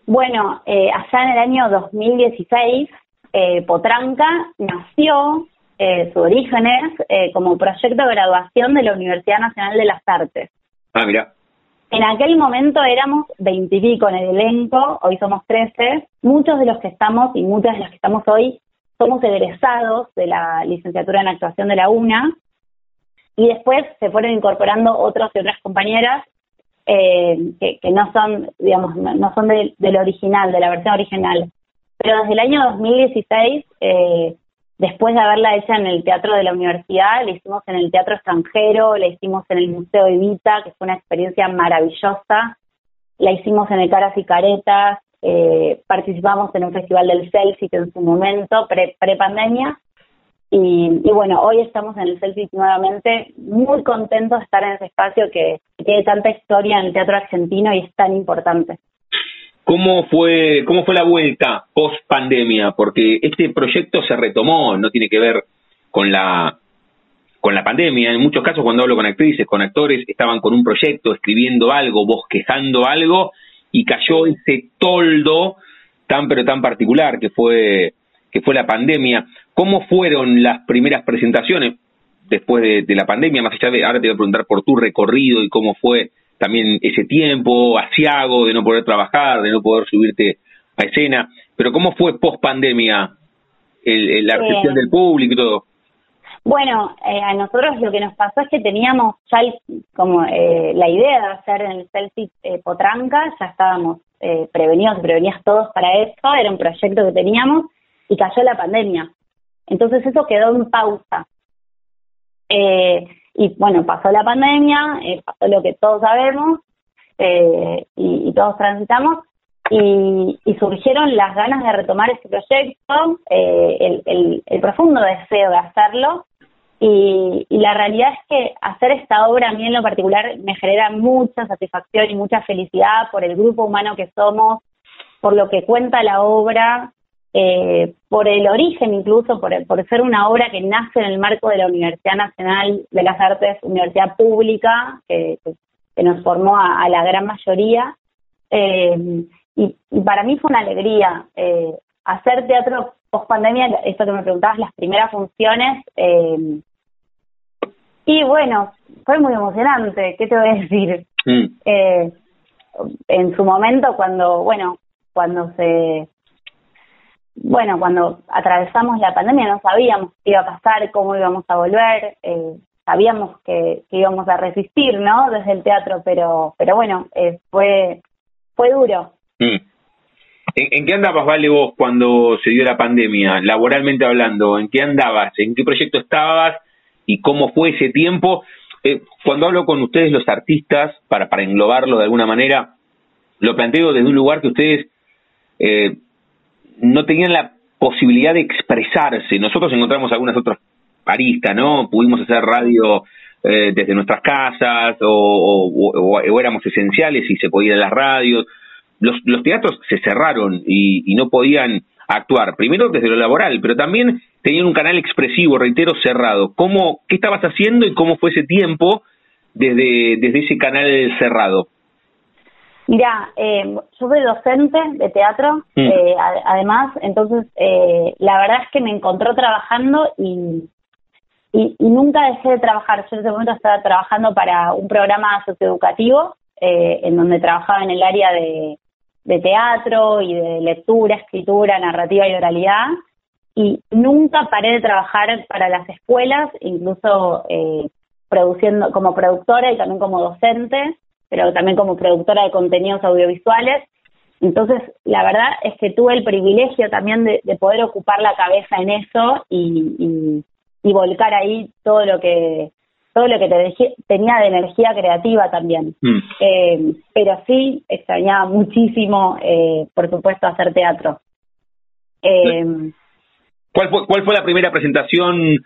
Bueno, eh, allá en el año 2016, eh, Potranca nació, eh, su origen es eh, como proyecto de graduación de la Universidad Nacional de las Artes. Ah, mira. En aquel momento éramos veintipico en el elenco, hoy somos trece. Muchos de los que estamos y muchas de las que estamos hoy somos egresados de la licenciatura en actuación de la UNA y después se fueron incorporando otros y otras compañeras eh, que, no son, digamos, no, son del original, de la versión original. Pero desde el año 2016, eh, después de haberla hecha en el teatro de la universidad, la hicimos en el teatro extranjero, la hicimos en el Museo Evita, que fue una experiencia maravillosa, la hicimos en el Caras y Caretas, eh, participamos en un festival del Celsius en su momento, pre-pandemia, y, bueno, hoy estamos en el Celtic nuevamente, muy contentos de estar en ese espacio que, tiene tanta historia en el teatro argentino y es tan importante. ¿Cómo fue, cómo fue la vuelta post pandemia? Porque este proyecto se retomó, no tiene que ver con la con la pandemia. En muchos casos, cuando hablo con actrices, con actores, estaban con un proyecto, escribiendo algo, bosquejando algo, y cayó ese toldo tan pero tan particular que fue que fue la pandemia. ¿Cómo fueron las primeras presentaciones después de, la pandemia? Más allá de, ahora te voy a preguntar por tu recorrido y cómo fue también ese tiempo asiago de no poder trabajar, de no poder subirte a escena, pero ¿cómo fue post pandemia el, la recepción del público y todo? Bueno, eh, a nosotros lo que nos pasó es que teníamos ya como eh, la idea de hacer en el Celtic eh, Potranca, ya estábamos prevenidos, prevenidas todos para eso, era un proyecto que teníamos y cayó la pandemia. Entonces eso quedó en pausa. Eh, y bueno, pasó la pandemia, eh, pasó lo que todos sabemos eh, y, todos transitamos y, surgieron las ganas de retomar este proyecto, el, profundo deseo de hacerlo y, y, la realidad es que hacer esta obra a mí en lo particular me genera mucha satisfacción y mucha felicidad por el grupo humano que somos, por lo que cuenta la obra, eh, por el origen incluso, por, por ser una obra que nace en el marco de la Universidad Nacional de las Artes, universidad pública, que, nos formó a, la gran mayoría. Eh, y, para mí fue una alegría eh, hacer teatro post pandemia, esto que me preguntabas, las primeras funciones. Eh, y bueno, fue muy emocionante, ¿qué te voy a decir? Mm. Eh, en su momento, cuando, bueno, cuando se bueno, cuando atravesamos la pandemia no sabíamos qué iba a pasar, cómo íbamos a volver, eh, sabíamos que, íbamos a resistir, ¿no? Desde el teatro, pero, pero bueno, eh, fue, fue duro. Mm. ¿En, qué andabas, Vale, vos cuando se dio la pandemia, laboralmente hablando? ¿En qué andabas? ¿En qué proyecto estabas? ¿Y cómo fue ese tiempo? Eh, cuando hablo con ustedes, los artistas, para, para englobarlo de alguna manera, lo planteo desde un lugar que ustedes no tenían la posibilidad de expresarse. Nosotros encontramos algunas otras paristas, ¿no? Pudimos hacer radio eh, desde nuestras casas o, éramos esenciales y se podía ir a las radios. Los, los teatros se cerraron y, no podían actuar, primero desde lo laboral, pero también tenían un canal expresivo, reitero, cerrado. ¿Cómo, ¿Qué estabas haciendo y cómo fue ese tiempo desde, desde ese canal cerrado? Mira, eh, yo soy docente de teatro, mm. eh, además, entonces eh, la verdad es que me encontró trabajando y, y, nunca dejé de trabajar. Yo en ese momento estaba trabajando para un programa socioeducativo eh, en donde trabajaba en el área de, de teatro y de lectura, escritura, narrativa y oralidad. Y nunca paré de trabajar para las escuelas, incluso eh, produciendo como productora y también como docente pero también como productora de contenidos audiovisuales. Entonces, la verdad es que tuve el privilegio también de, poder ocupar la cabeza en eso y, volcar ahí todo lo que todo lo que te tenía de energía creativa también. Mm. Eh, pero sí extrañaba muchísimo, eh, por supuesto, hacer teatro. Eh, ¿Cuál, fue, ¿Cuál fue la primera presentación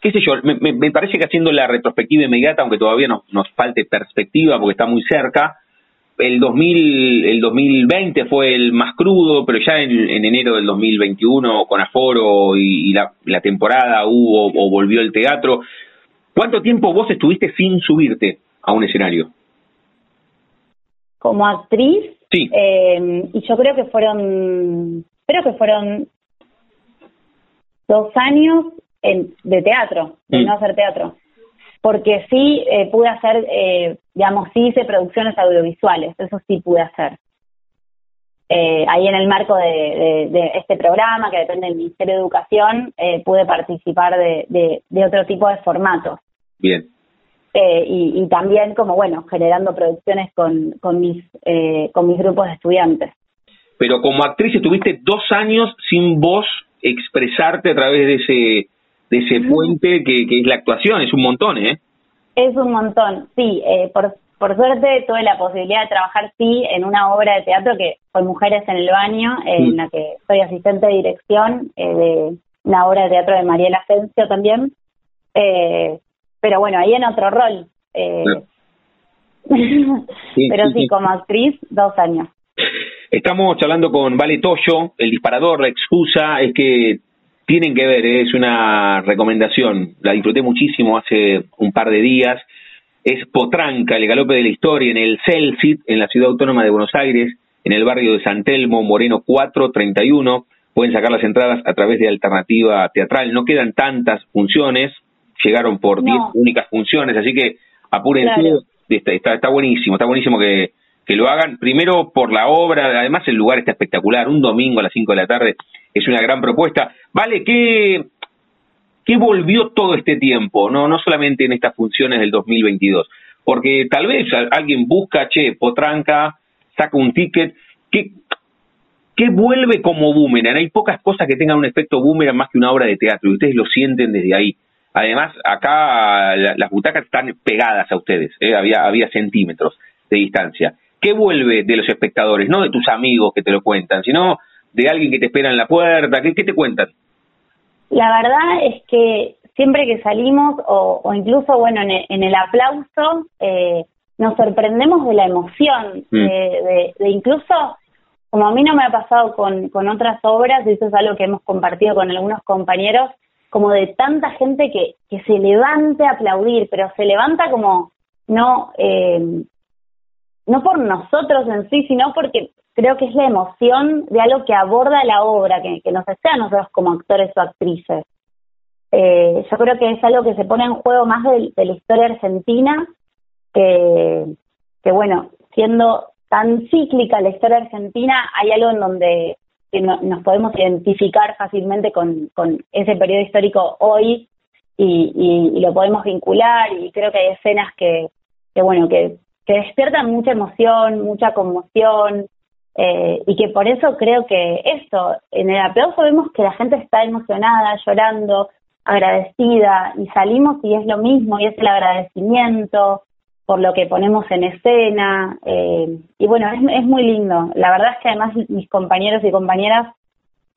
qué sé yo, me, parece que haciendo la retrospectiva inmediata, aunque todavía nos, nos falte perspectiva porque está muy cerca, el 2000, el 2020 fue el más crudo, pero ya en, enero del 2021 con aforo y, la, temporada hubo o volvió el teatro. ¿Cuánto tiempo vos estuviste sin subirte a un escenario? Como actriz, sí. Eh, y yo creo que fueron, creo que fueron dos años de teatro, de mm. no hacer teatro. Porque sí eh, pude hacer, eh, digamos, sí hice producciones audiovisuales, eso sí pude hacer. Eh, ahí en el marco de, este programa que depende del Ministerio de Educación, pude participar de, otro tipo de formatos. Bien. eh, y, también como, bueno, generando producciones con, con, mis, eh, con mis grupos de estudiantes. Pero como actriz estuviste dos años sin vos expresarte a través de ese, de ese puente que, que es la actuación, es un montón, ¿eh? Es un montón, sí. Eh, por, por suerte tuve la posibilidad de trabajar, sí, en una obra de teatro que fue Mujeres en el Baño, en mm. la que soy asistente de dirección eh, de una obra de teatro de Mariela Asensio también. Eh, pero bueno, ahí en otro rol. Eh, pero sí, como actriz, dos años. Estamos charlando con Vale Toyo, el disparador, la excusa es que tienen que ver, es una recomendación, la disfruté muchísimo hace un par de días, es Potranca, el galope de la historia en el Celsit, en la ciudad autónoma de Buenos Aires, en el barrio de San Telmo, Moreno 431, pueden sacar las entradas a través de Alternativa Teatral, no quedan tantas funciones, llegaron por 10 únicas funciones, así que apúrense, está, está, buenísimo, está buenísimo que, que lo hagan, primero por la obra, además el lugar está espectacular, un domingo a las 5 de la tarde, es una gran propuesta. Vale, ¿qué, qué volvió todo este tiempo? No, no solamente en estas funciones del 2022, porque tal vez alguien busca, che, potranca, saca un ticket, ¿qué, ¿qué vuelve como boomerang? Hay pocas cosas que tengan un efecto boomerang más que una obra de teatro, y ustedes lo sienten desde ahí. Además, acá las butacas están pegadas a ustedes, ¿eh? había, había centímetros de distancia. ¿Qué vuelve de los espectadores? No de tus amigos que te lo cuentan, sino de alguien que te espera en la puerta. ¿Qué, qué te cuentan? La verdad es que siempre que salimos, o, incluso, bueno, en el, aplauso, eh, nos sorprendemos de la emoción, mm. de, incluso, como a mí no me ha pasado con, con otras obras, y eso es algo que hemos compartido con algunos compañeros, como de tanta gente que, que se levante a aplaudir, pero se levanta como no, eh, no por nosotros en sí, sino porque creo que es la emoción de algo que aborda la obra, que, nos desea a nosotros como actores o actrices. Eh, yo creo que es algo que se pone en juego más de, la historia argentina, que, bueno, siendo tan cíclica la historia argentina, hay algo en donde nos podemos identificar fácilmente con, ese periodo histórico hoy y, y, lo podemos vincular y creo que hay escenas que, que bueno, que, que despiertan mucha emoción, mucha conmoción, eh, y que por eso creo que esto, en el aplauso vemos que la gente está emocionada, llorando, agradecida, y salimos y es lo mismo, y es el agradecimiento por lo que ponemos en escena, eh, y bueno, es, es, muy lindo. La verdad es que además mis compañeros y compañeras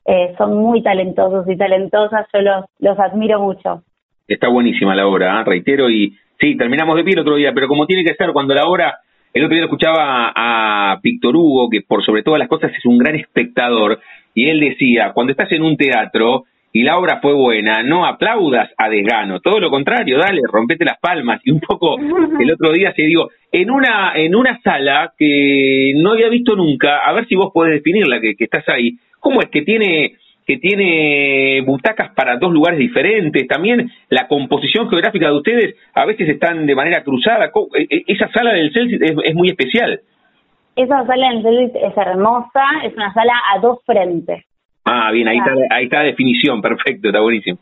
eh, son muy talentosos y talentosas, yo los, los admiro mucho. Está buenísima la obra, reitero, y sí, terminamos de pie el otro día, pero como tiene que ser cuando la obra el otro día escuchaba a Víctor Hugo, que por sobre todas las cosas es un gran espectador, y él decía, cuando estás en un teatro y la obra fue buena, no aplaudas a desgano, todo lo contrario, dale, rompete las palmas. Y un poco el otro día se digo, en una, en una sala que no había visto nunca, a ver si vos podés definirla, que, que estás ahí, ¿cómo es que tiene que tiene butacas para dos lugares diferentes, también la composición geográfica de ustedes a veces están de manera cruzada, e, e, esa sala del Celsius es, muy especial. Esa sala del Celsius es hermosa, es una sala a dos frentes. Ah, bien, ahí está, ahí está la definición, perfecto, está buenísimo.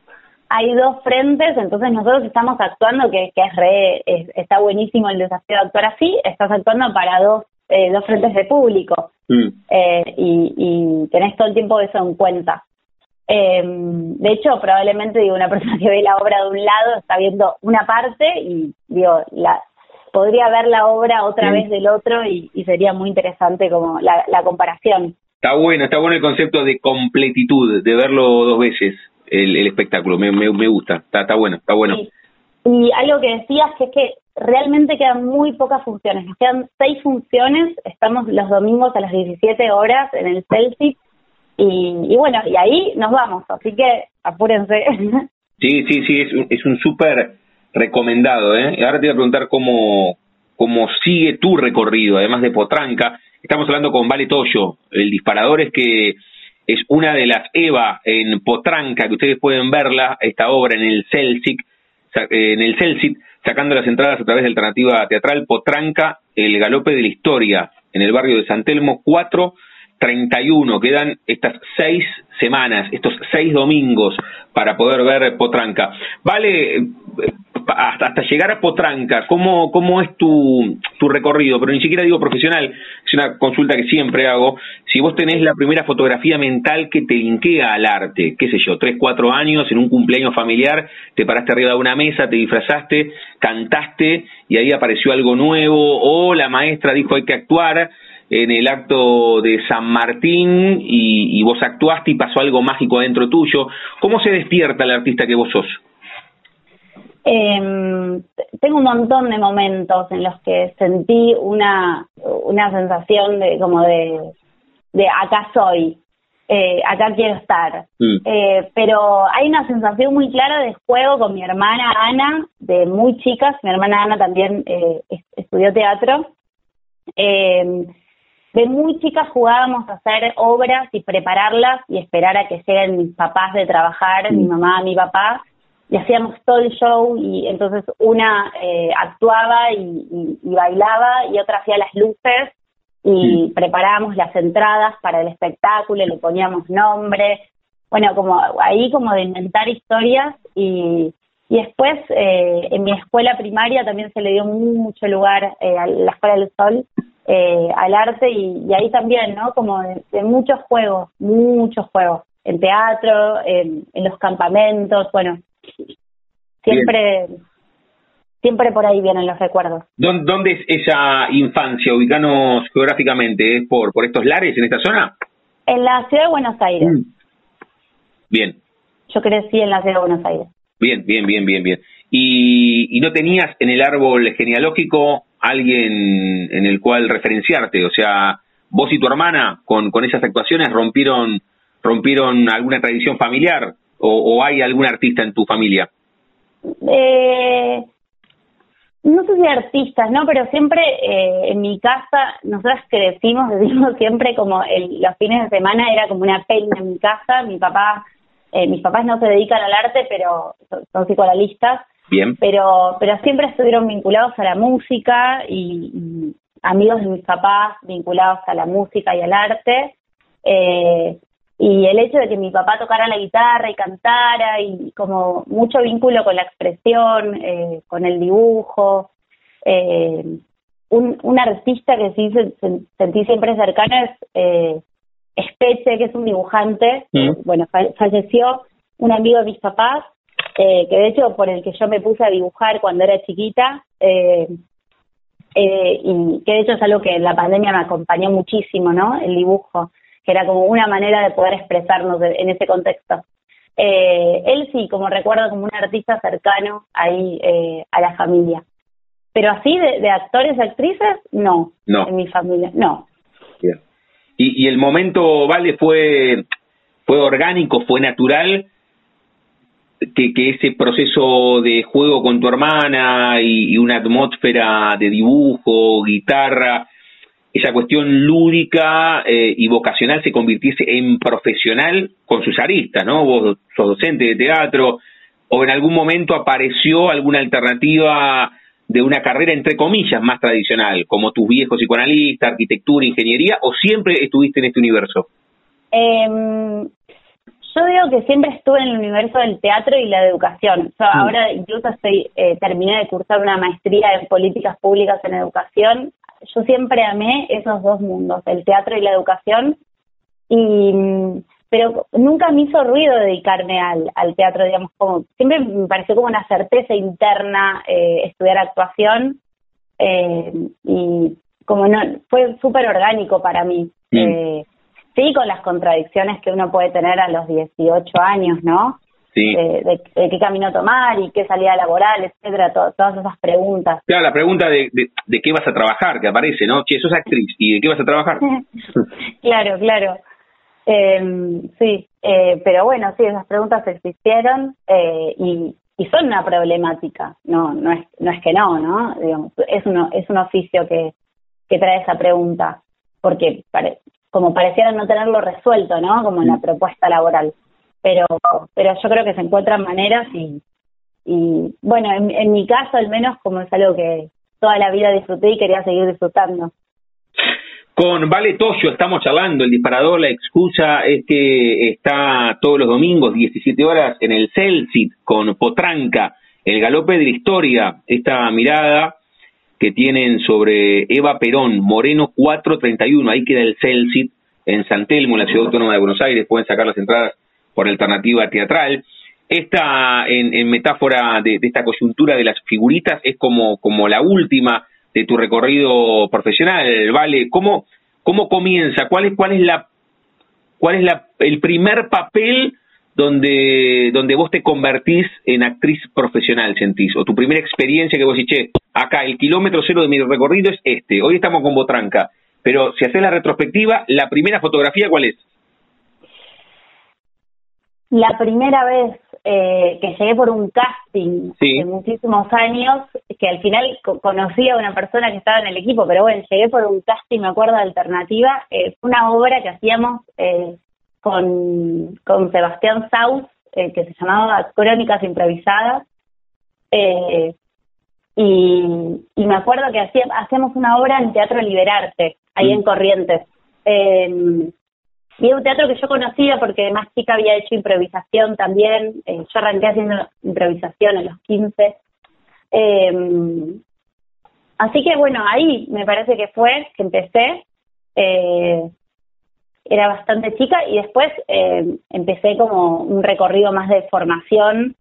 Hay dos frentes, entonces nosotros estamos actuando, que, que es re, está buenísimo el desafío de actuar así, estás actuando para dos, eh, dos frentes de público mm. eh, y, y tenés todo el tiempo eso en cuenta. Eh, de hecho, probablemente digo una persona que ve la obra de un lado está viendo una parte y digo la podría ver la obra otra vez del otro y, sería muy interesante como la, comparación. Está bueno, está bueno el concepto de completitud, de verlo dos veces el, espectáculo. Me, me, gusta, está, está bueno, está bueno. Y algo que decías que es que realmente quedan muy pocas funciones. Nos quedan seis funciones. Estamos los domingos a las 17 horas en el Celsius y, bueno, y ahí nos vamos, así que apúrense. Sí, sí, sí, es un, súper recomendado. ¿eh? Y ahora te voy a preguntar cómo, cómo sigue tu recorrido, además de Potranca. Estamos hablando con Vale Toyo, el disparador es que es una de las EVA en Potranca, que ustedes pueden verla, esta obra en el Celsic, en el Celsic, sacando las entradas a través de Alternativa Teatral, Potranca, el galope de la historia, en el barrio de San Telmo, 4 31, quedan estas seis semanas, estos seis domingos para poder ver Potranca. Vale, hasta, hasta llegar a Potranca, ¿cómo, cómo es tu, tu recorrido? Pero ni siquiera digo profesional, es una consulta que siempre hago. Si vos tenés la primera fotografía mental que te linkea al arte, qué sé yo, tres, cuatro años, en un cumpleaños familiar, te paraste arriba de una mesa, te disfrazaste, cantaste y ahí apareció algo nuevo, o la maestra dijo hay que actuar, en el acto de San Martín y, vos actuaste y pasó algo mágico adentro tuyo. ¿Cómo se despierta el artista que vos sos? Eh, tengo un montón de momentos en los que sentí una, una sensación de como de, de acá soy, eh, acá quiero estar. Mm. Eh, pero hay una sensación muy clara de juego con mi hermana Ana, de muy chicas. Mi hermana Ana también eh, estudió teatro. Eh, de muy chicas jugábamos a hacer obras y prepararlas y esperar a que lleguen mis papás de trabajar, mi mamá, mi papá, y hacíamos todo el show y entonces una eh, actuaba y, bailaba y otra hacía las luces y preparábamos las entradas para el espectáculo, le poníamos nombre, bueno, como ahí como de inventar historias y, y después eh, en mi escuela primaria también se le dio mucho lugar eh, a la Escuela del Sol eh, al arte y, ahí también, ¿no? Como de, muchos juegos, muchos juegos, en teatro, en, los campamentos, bueno, siempre... Siempre por ahí vienen los recuerdos. ¿Dónde, es esa infancia? Ubicanos geográficamente. ¿Es por, por estos lares en esta zona? En la ciudad de Buenos Aires. Mm. Bien. Yo crecí en la ciudad de Buenos Aires. Bien, bien, bien, bien, bien. ¿Y, y no tenías en el árbol genealógico alguien en el cual referenciarte, o sea, vos y tu hermana con, con esas actuaciones rompieron rompieron alguna tradición familiar o, hay algún artista en tu familia. Eh, no sé si artistas, ¿no? Pero siempre eh, en mi casa, nosotras crecimos, decimos siempre como el, los fines de semana era como una peli en mi casa. Mi papá, eh, mis papás no se dedican al arte, pero son psicoanalistas. Bien. Pero, pero siempre estuvieron vinculados a la música y, amigos de mis papás vinculados a la música y al arte. Eh, y el hecho de que mi papá tocara la guitarra y cantara y como mucho vínculo con la expresión, eh, con el dibujo. Eh, un, un artista que sí sentí siempre cercano es eh, Espeche, que es un dibujante. Mm. bueno, falleció un amigo de mis papás eh, que de hecho por el que yo me puse a dibujar cuando era chiquita, eh, eh, y que de hecho es algo que en la pandemia me acompañó muchísimo, ¿no? El dibujo, que era como una manera de poder expresarnos en ese contexto. él sí, como recuerdo, como un artista cercano ahí a la familia. Pero así de, de actores, actrices, no, no. En mi familia, no. Y, y el momento, Vale, fue, fue orgánico, fue natural que, que, ese proceso de juego con tu hermana y, una atmósfera de dibujo, guitarra, esa cuestión lúdica eh, y vocacional se convirtiese en profesional con sus aristas, ¿no? Vos sos docente de teatro, o en algún momento apareció alguna alternativa de una carrera entre comillas más tradicional, como tus viejos psicoanalistas, arquitectura, ingeniería, o siempre estuviste en este universo? Eh, yo digo que siempre estuve en el universo del teatro y la educación. Yo mm. ahora incluso estoy eh, terminé de cursar una maestría en políticas públicas en educación. Yo siempre amé esos dos mundos, el teatro y la educación. Y pero nunca me hizo ruido dedicarme al, al teatro, digamos, como siempre me pareció como una certeza interna eh, estudiar actuación eh, y como no fue súper orgánico para mí. Mm. Eh, sí con las contradicciones que uno puede tener a los 18 años, ¿no? Sí. De, qué camino tomar y qué salida laboral, etcétera, todas esas preguntas. Claro, la pregunta de, de, qué vas a trabajar, que aparece, ¿no? Che, sos actriz, ¿y de qué vas a trabajar? claro, claro. Eh, sí, eh, pero bueno, sí, esas preguntas existieron eh, y, y son una problemática, no no es no es que no, ¿no? Digamos, es uno es un oficio que, que trae esa pregunta, porque como parecieran no tenerlo resuelto, ¿no? Como en la mm. propuesta laboral. Pero, pero yo creo que se encuentran maneras y, y bueno, en, en mi caso al menos como es algo que toda la vida disfruté y quería seguir disfrutando. Con Vale Toyo estamos charlando, el disparador, la excusa es que está todos los domingos, 17 horas, en el Celsit con Potranca El galope de la historia, esta mirada que tienen sobre Eva Perón, Moreno 431, ahí queda el Celsit, en San Telmo, en la Ciudad Autónoma de Buenos Aires, pueden sacar las entradas por alternativa teatral. Esta, en, metáfora de, esta coyuntura de las figuritas, es como, como la última de tu recorrido profesional, ¿vale? ¿Cómo, cómo comienza? ¿Cuál es, cuál es la cuál es la, el primer papel donde, donde vos te convertís en actriz profesional, sentís? O tu primera experiencia que vos decís, acá el kilómetro cero de mi recorrido es este, hoy estamos con Botranca, pero si haces la retrospectiva, la primera fotografía, ¿cuál es? La primera vez eh, que llegué por un casting de muchísimos años, que al final conocí a una persona que estaba en el equipo, pero bueno, llegué por un casting, me acuerdo, de alternativa, eh, una obra que hacíamos eh, con, con Sebastián Saus, que se llamaba Crónicas Improvisadas, y, y me acuerdo que hacíamos una obra en Teatro Liberarte, ahí en mm. Corrientes. Eh, y un teatro que yo conocía porque más chica había hecho improvisación también. Eh, yo arranqué haciendo improvisación a los 15. Eh, así que bueno, ahí me parece que fue que empecé. Eh, era bastante chica y después eh, empecé como un recorrido más de formación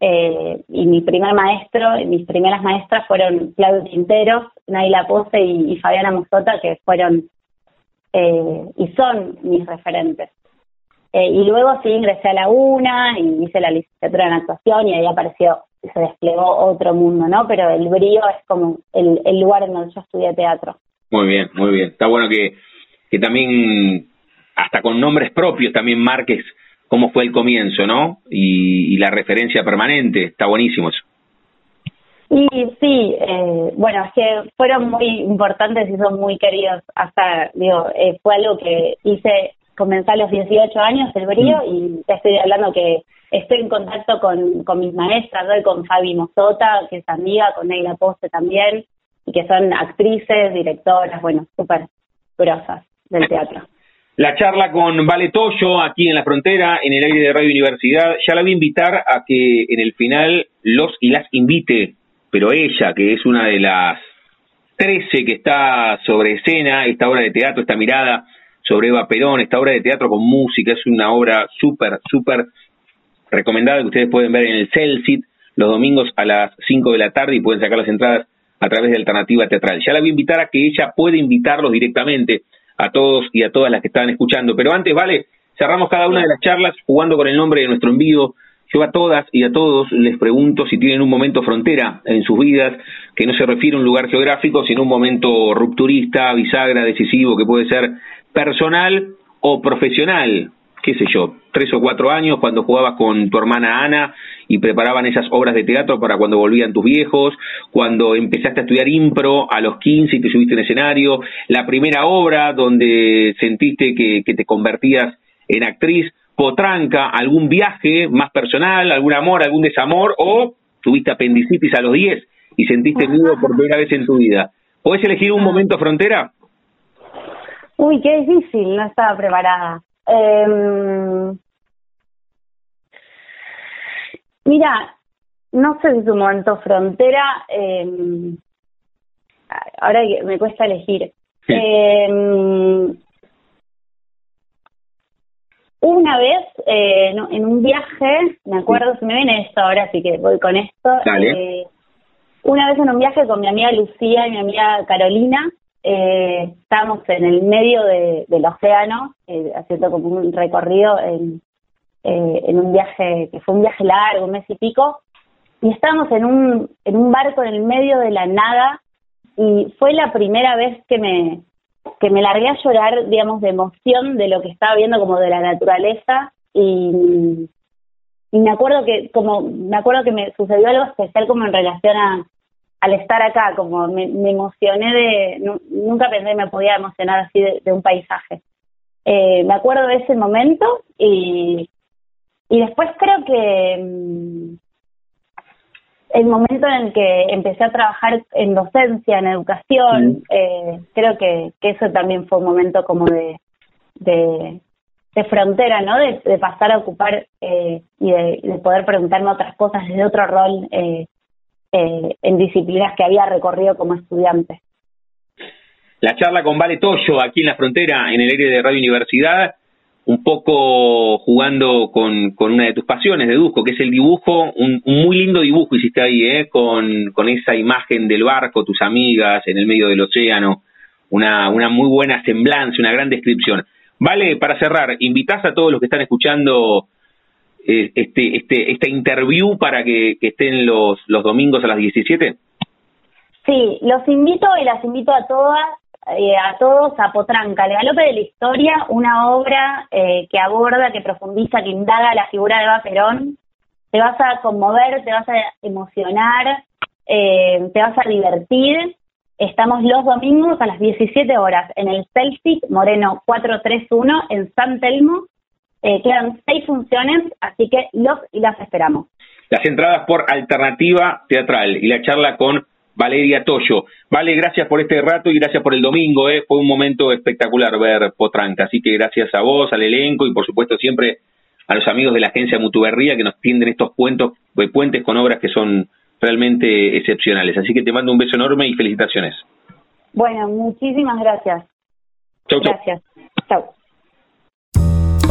eh, y mi primer maestro, y mis primeras maestras fueron Claudio Quintero, Naila Pose y, y Fabiana Mosota, que fueron eh, y son mis referentes. Eh, y luego sí ingresé a la UNA y hice la licenciatura en actuación y ahí apareció, se desplegó otro mundo, ¿no? Pero el brío es como el, el lugar en donde yo estudié teatro. Muy bien, muy bien. Está bueno que, que también, hasta con nombres propios, también marques cómo fue el comienzo, ¿no? Y, y la referencia permanente. Está buenísimo eso. Y sí, eh, bueno, es que fueron muy importantes y son muy queridos. Hasta, digo, eh, fue algo que hice, comencé a los 18 años el brío mm. y te estoy hablando que estoy en contacto con, con mis maestras, con Fabi Mosota, que es amiga, con Neila Poste también, y que son actrices, directoras, bueno, súper grosas del teatro. La charla con Vale Toyo aquí en la frontera, en el aire de Radio Universidad, ya la voy a invitar a que en el final los y las invite pero ella, que es una de las trece que está sobre escena, esta obra de teatro, esta mirada sobre Eva Perón, esta obra de teatro con música, es una obra súper, súper recomendada que ustedes pueden ver en el Celsit los domingos a las 5 de la tarde y pueden sacar las entradas a través de Alternativa Teatral. Ya la voy a invitar a que ella pueda invitarlos directamente a todos y a todas las que estaban escuchando. Pero antes, vale, cerramos cada una de las charlas jugando con el nombre de nuestro envío yo a todas y a todos les pregunto si tienen un momento frontera en sus vidas, que no se refiere a un lugar geográfico, sino un momento rupturista, bisagra, decisivo, que puede ser personal o profesional, qué sé yo, tres o cuatro años cuando jugabas con tu hermana Ana y preparaban esas obras de teatro para cuando volvían tus viejos, cuando empezaste a estudiar impro a los 15 y te subiste en escenario, la primera obra donde sentiste que, te convertías en actriz, potranca, algún viaje más personal, algún amor, algún desamor, o tuviste apendicitis a los 10 y sentiste miedo por primera vez en tu vida. ¿Puedes elegir un momento frontera? Uy, qué difícil, no estaba preparada. Em, mira, no sé si es un momento frontera, eh, ahora me cuesta elegir. Eh, una vez, eh, en un viaje, me acuerdo, si me viene esto ahora, así que voy con esto. Eh, una vez en un viaje con mi amiga Lucía y mi amiga Carolina, eh, estábamos en el medio del océano, eh, haciendo como un recorrido en, en un viaje, que fue un viaje largo, un mes y pico, y estábamos en un, en un barco en el medio de la nada, y fue la primera vez que me, que me largué a llorar, digamos, de emoción de lo que estaba viendo como de la naturaleza y, y me acuerdo que como me acuerdo que me sucedió algo especial como en relación a al estar acá, como me, emocioné de, nunca pensé que me podía emocionar así de, un paisaje. Eh, me acuerdo de ese momento y, y después creo que mm, el momento en el que empecé a trabajar en docencia, en educación, eh, creo que, que, eso también fue un momento como de, de, frontera, ¿no? De, pasar a ocupar eh, y de, poder preguntarme otras cosas desde otro rol, eh, eh, en disciplinas que había recorrido como estudiante. La charla con Vale Toyo aquí en la frontera, en el aire de Radio Universidad, un poco jugando con, una de tus pasiones, deduzco, que es el dibujo, un, muy lindo dibujo hiciste ahí, ¿eh? con, con esa imagen del barco, tus amigas en el medio del océano, una, una muy buena semblanza, una gran descripción. Vale, para cerrar, ¿invitas a todos los que están escuchando eh, este, este, esta interview para que, estén los, los domingos a las 17? Sí, los invito y las invito a todas, eh, a todos a Potranca, el galope de la historia, una obra eh, que aborda, que profundiza, que indaga la figura de Eva Perón. Te vas a conmover, te vas a emocionar, te vas a divertir. Estamos los domingos a las 17 horas en el Celtic Moreno 431 en San Telmo eh, quedan seis funciones, así que los y las esperamos. Las entradas por Alternativa Teatral y la charla con Valeria Toyo. Vale, gracias por este rato y gracias por el domingo. Eh. Fue un momento espectacular ver Potranca. Así que gracias a vos, al elenco y por supuesto siempre a los amigos de la agencia Mutuberría que nos tienden estos puentos, eh, puentes con obras que son realmente excepcionales. Así que te mando un beso enorme y felicitaciones. Bueno, muchísimas gracias. Chau, chau. Gracias. Chau.